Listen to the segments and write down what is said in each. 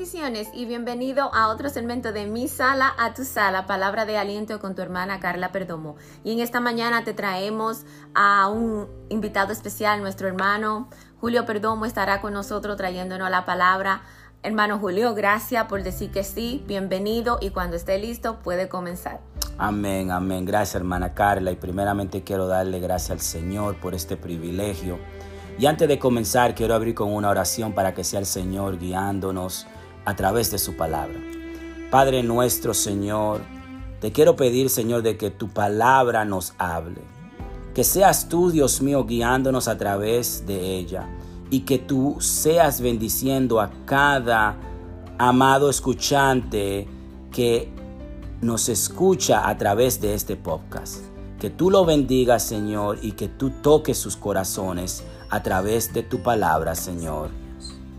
Bendiciones y bienvenido a otro segmento de Mi Sala a tu Sala, palabra de aliento con tu hermana Carla Perdomo. Y en esta mañana te traemos a un invitado especial, nuestro hermano Julio Perdomo estará con nosotros trayéndonos la palabra. Hermano Julio, gracias por decir que sí, bienvenido y cuando esté listo puede comenzar. Amén, amén. Gracias hermana Carla y primeramente quiero darle gracias al Señor por este privilegio. Y antes de comenzar quiero abrir con una oración para que sea el Señor guiándonos a través de su palabra. Padre nuestro Señor, te quiero pedir Señor de que tu palabra nos hable. Que seas tú, Dios mío, guiándonos a través de ella. Y que tú seas bendiciendo a cada amado escuchante que nos escucha a través de este podcast. Que tú lo bendigas, Señor, y que tú toques sus corazones a través de tu palabra, Señor.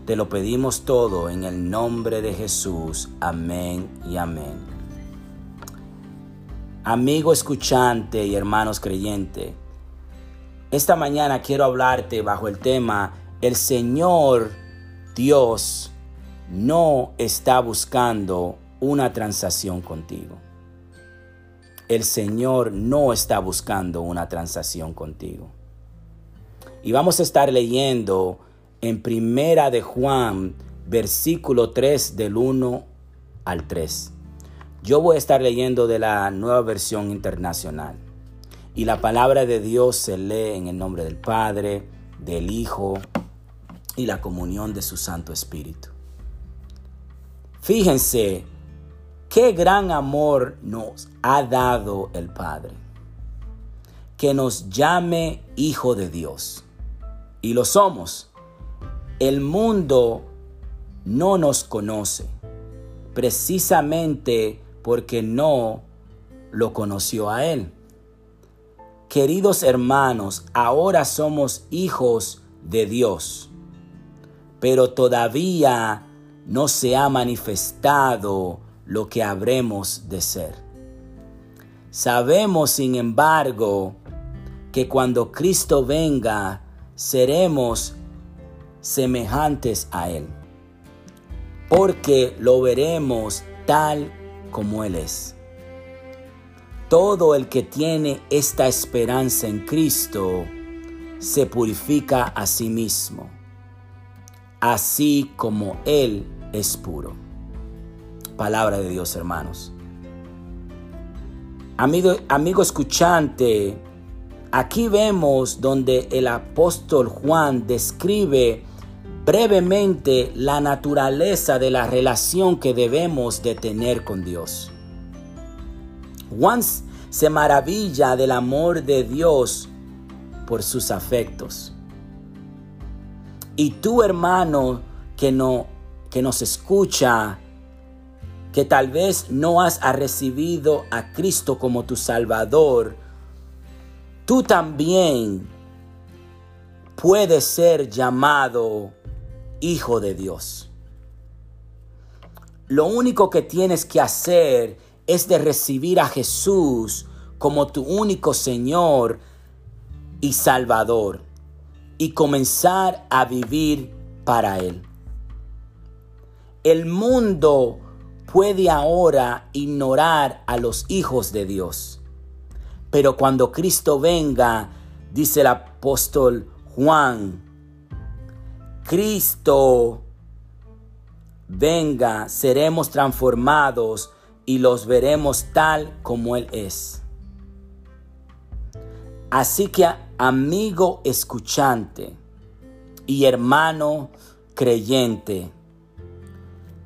Te lo pedimos todo en el nombre de Jesús. Amén y amén. Amigo escuchante y hermanos creyentes, esta mañana quiero hablarte bajo el tema El Señor Dios no está buscando una transacción contigo. El Señor no está buscando una transacción contigo. Y vamos a estar leyendo en Primera de Juan, versículo 3 del 1 al 3. Yo voy a estar leyendo de la nueva versión internacional. Y la palabra de Dios se lee en el nombre del Padre, del Hijo y la comunión de su Santo Espíritu. Fíjense qué gran amor nos ha dado el Padre, que nos llame Hijo de Dios. Y lo somos el mundo no nos conoce precisamente porque no lo conoció a Él. Queridos hermanos, ahora somos hijos de Dios, pero todavía no se ha manifestado lo que habremos de ser. Sabemos, sin embargo, que cuando Cristo venga, seremos semejantes a Él, porque lo veremos tal como Él es. Todo el que tiene esta esperanza en Cristo se purifica a sí mismo, así como Él es puro. Palabra de Dios, hermanos. Amigo, amigo escuchante, aquí vemos donde el apóstol Juan describe brevemente la naturaleza de la relación que debemos de tener con Dios. Juan se maravilla del amor de Dios por sus afectos. Y tú, hermano, que, no, que nos escucha, que tal vez no has recibido a Cristo como tu Salvador, tú también puedes ser llamado hijo de Dios. Lo único que tienes que hacer es de recibir a Jesús como tu único Señor y Salvador y comenzar a vivir para Él. El mundo puede ahora ignorar a los hijos de Dios, pero cuando Cristo venga, dice el apóstol Juan, Cristo venga, seremos transformados y los veremos tal como Él es. Así que amigo escuchante y hermano creyente,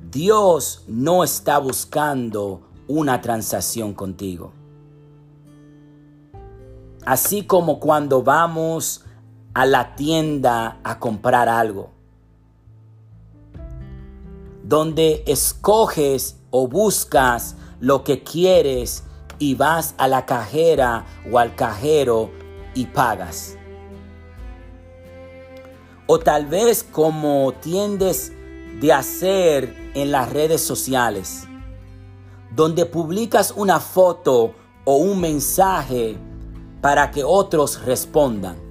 Dios no está buscando una transacción contigo. Así como cuando vamos a la tienda a comprar algo, donde escoges o buscas lo que quieres y vas a la cajera o al cajero y pagas. O tal vez como tiendes de hacer en las redes sociales, donde publicas una foto o un mensaje para que otros respondan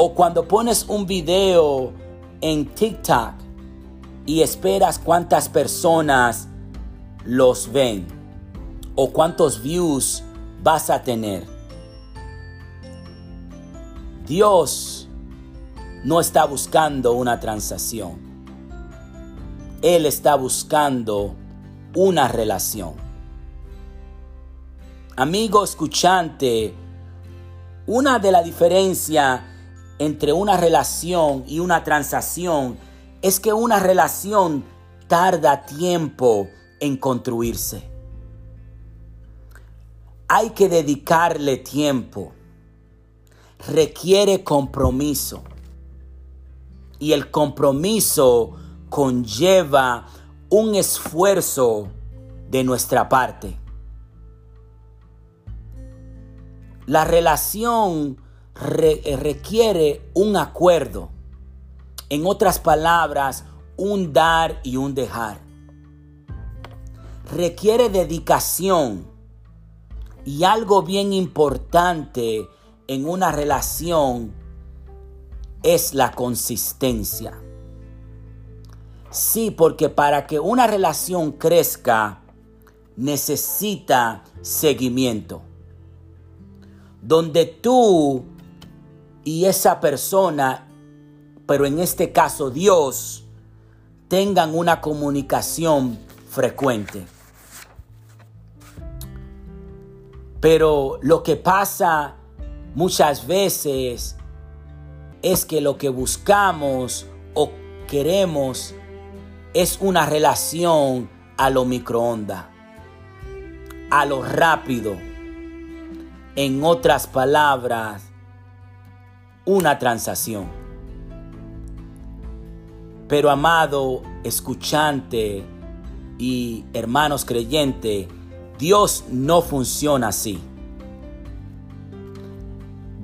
o cuando pones un video en TikTok y esperas cuántas personas los ven o cuántos views vas a tener. Dios no está buscando una transacción. Él está buscando una relación. Amigo escuchante, una de las diferencias entre una relación y una transacción es que una relación tarda tiempo en construirse. Hay que dedicarle tiempo. Requiere compromiso. Y el compromiso conlleva un esfuerzo de nuestra parte. La relación requiere un acuerdo. En otras palabras, un dar y un dejar. Requiere dedicación. Y algo bien importante en una relación es la consistencia. Sí, porque para que una relación crezca necesita seguimiento. Donde tú y esa persona, pero en este caso Dios, tengan una comunicación frecuente. Pero lo que pasa muchas veces es que lo que buscamos o queremos es una relación a lo microondas, a lo rápido. En otras palabras, una transacción. Pero amado escuchante y hermanos creyentes, Dios no funciona así.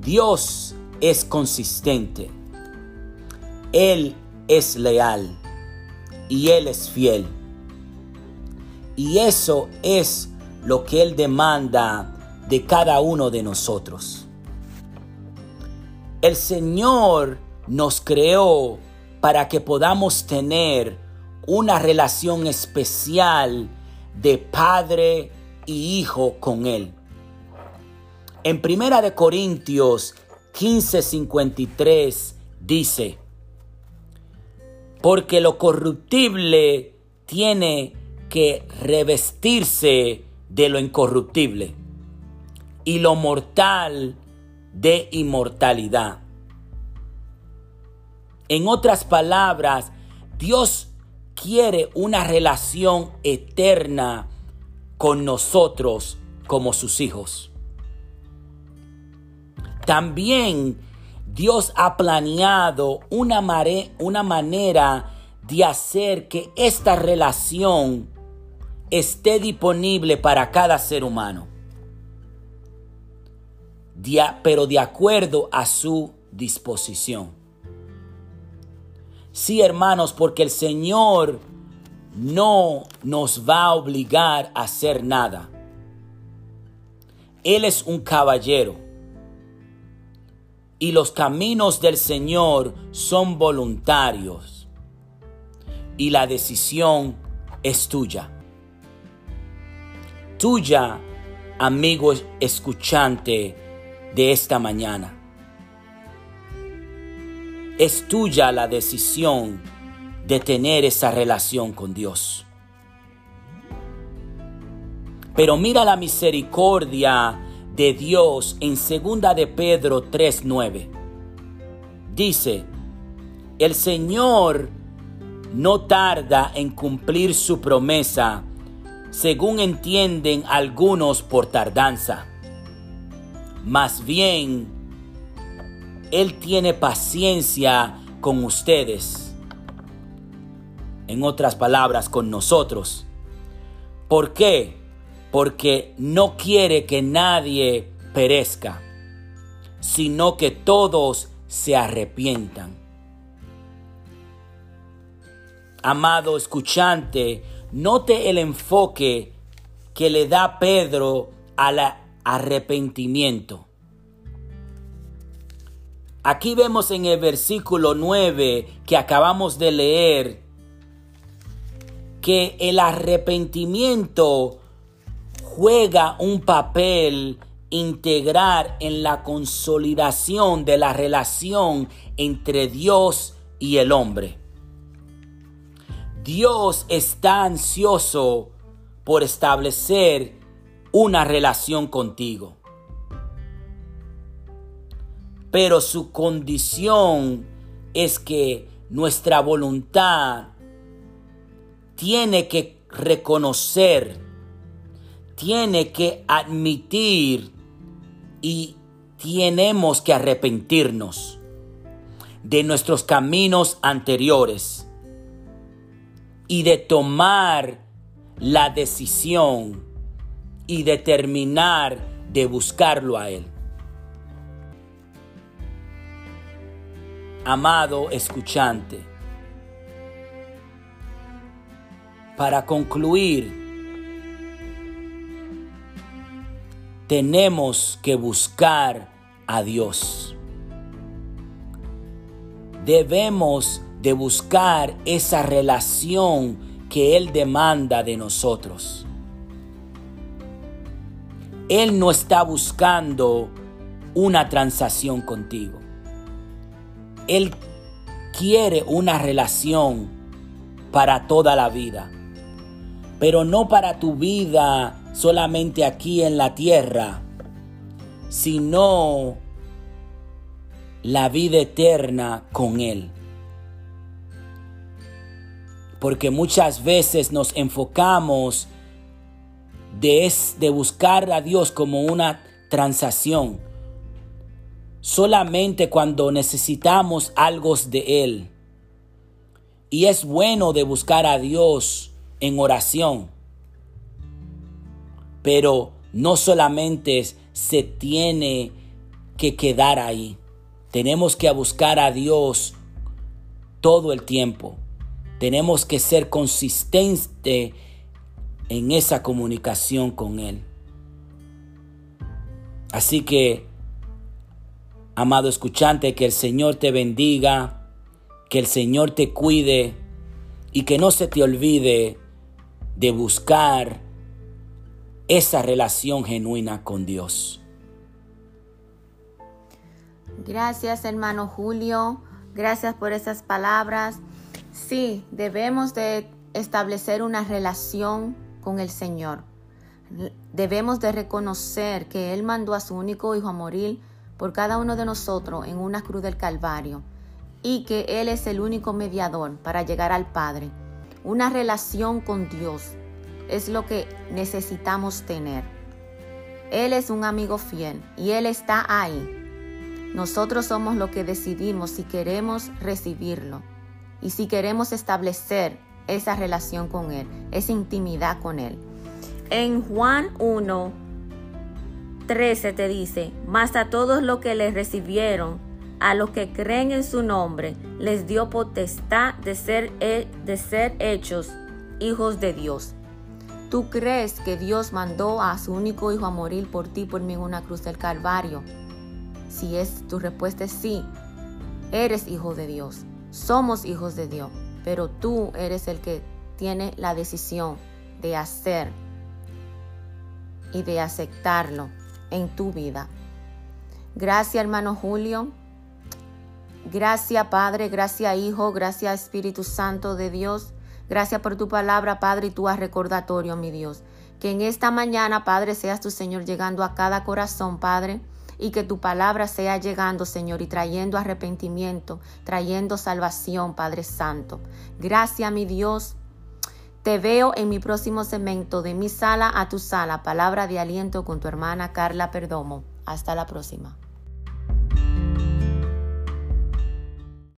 Dios es consistente. Él es leal y Él es fiel. Y eso es lo que Él demanda de cada uno de nosotros. El Señor nos creó para que podamos tener una relación especial de padre y hijo con Él. En Primera de Corintios 15:53 dice, porque lo corruptible tiene que revestirse de lo incorruptible y lo mortal de inmortalidad. En otras palabras, Dios quiere una relación eterna con nosotros como sus hijos. También Dios ha planeado una, una manera de hacer que esta relación esté disponible para cada ser humano, pero de acuerdo a su disposición. Sí, hermanos, porque el Señor no nos va a obligar a hacer nada. Él es un caballero y los caminos del Señor son voluntarios y la decisión es tuya. Tuya, amigo escuchante de esta mañana. Es tuya la decisión de tener esa relación con Dios. Pero mira la misericordia de Dios en segunda de Pedro 3:9. Dice, el Señor no tarda en cumplir su promesa, según entienden algunos por tardanza. Más bien, Él tiene paciencia con ustedes. En otras palabras, con nosotros. ¿Por qué? porque no quiere que nadie perezca, sino que todos se arrepientan. Amado escuchante, note el enfoque que le da Pedro al arrepentimiento. Aquí vemos en el versículo 9 que acabamos de leer que el arrepentimiento juega un papel integral en la consolidación de la relación entre Dios y el hombre. Dios está ansioso por establecer una relación contigo. Pero su condición es que nuestra voluntad tiene que reconocer, tiene que admitir y tenemos que arrepentirnos de nuestros caminos anteriores y de tomar la decisión y determinar de buscarlo a Él. Amado escuchante, para concluir, tenemos que buscar a Dios. Debemos de buscar esa relación que Él demanda de nosotros. Él no está buscando una transacción contigo. Él quiere una relación para toda la vida, pero no para tu vida solamente aquí en la tierra, sino la vida eterna con Él. Porque muchas veces nos enfocamos de, de buscar a Dios como una transacción. Solamente cuando necesitamos algo de Él. Y es bueno de buscar a Dios en oración. Pero no solamente se tiene que quedar ahí. Tenemos que buscar a Dios todo el tiempo. Tenemos que ser consistentes en esa comunicación con Él. Así que, amado escuchante, que el Señor te bendiga, que el Señor te cuide y que no se te olvide de buscar esa relación genuina con Dios. Gracias hermano Julio, gracias por esas palabras. Sí, debemos de establecer una relación con el Señor. Debemos de reconocer que Él mandó a su único Hijo a morir por cada uno de nosotros en una cruz del Calvario y que Él es el único mediador para llegar al Padre. Una relación con Dios es lo que necesitamos tener. Él es un amigo fiel y Él está ahí. Nosotros somos lo que decidimos si queremos recibirlo y si queremos establecer esa relación con Él, esa intimidad con Él. En Juan 1, 13 te dice, mas a todos los que le recibieron, a los que creen en su nombre, les dio potestad de ser, de ser hechos hijos de Dios. ¿Tú crees que Dios mandó a su único hijo a morir por ti, por mí en una cruz del Calvario? Si es tu respuesta es sí, eres hijo de Dios. Somos hijos de Dios, pero tú eres el que tiene la decisión de hacer y de aceptarlo en tu vida. Gracias hermano Julio. Gracias Padre, gracias Hijo, gracias Espíritu Santo de Dios. Gracias por tu palabra, Padre, y tu recordatorio, mi Dios. Que en esta mañana, Padre, seas tu Señor llegando a cada corazón, Padre, y que tu palabra sea llegando, Señor, y trayendo arrepentimiento, trayendo salvación, Padre Santo. Gracias, mi Dios. Te veo en mi próximo segmento de mi sala a tu sala, palabra de aliento con tu hermana Carla Perdomo. Hasta la próxima.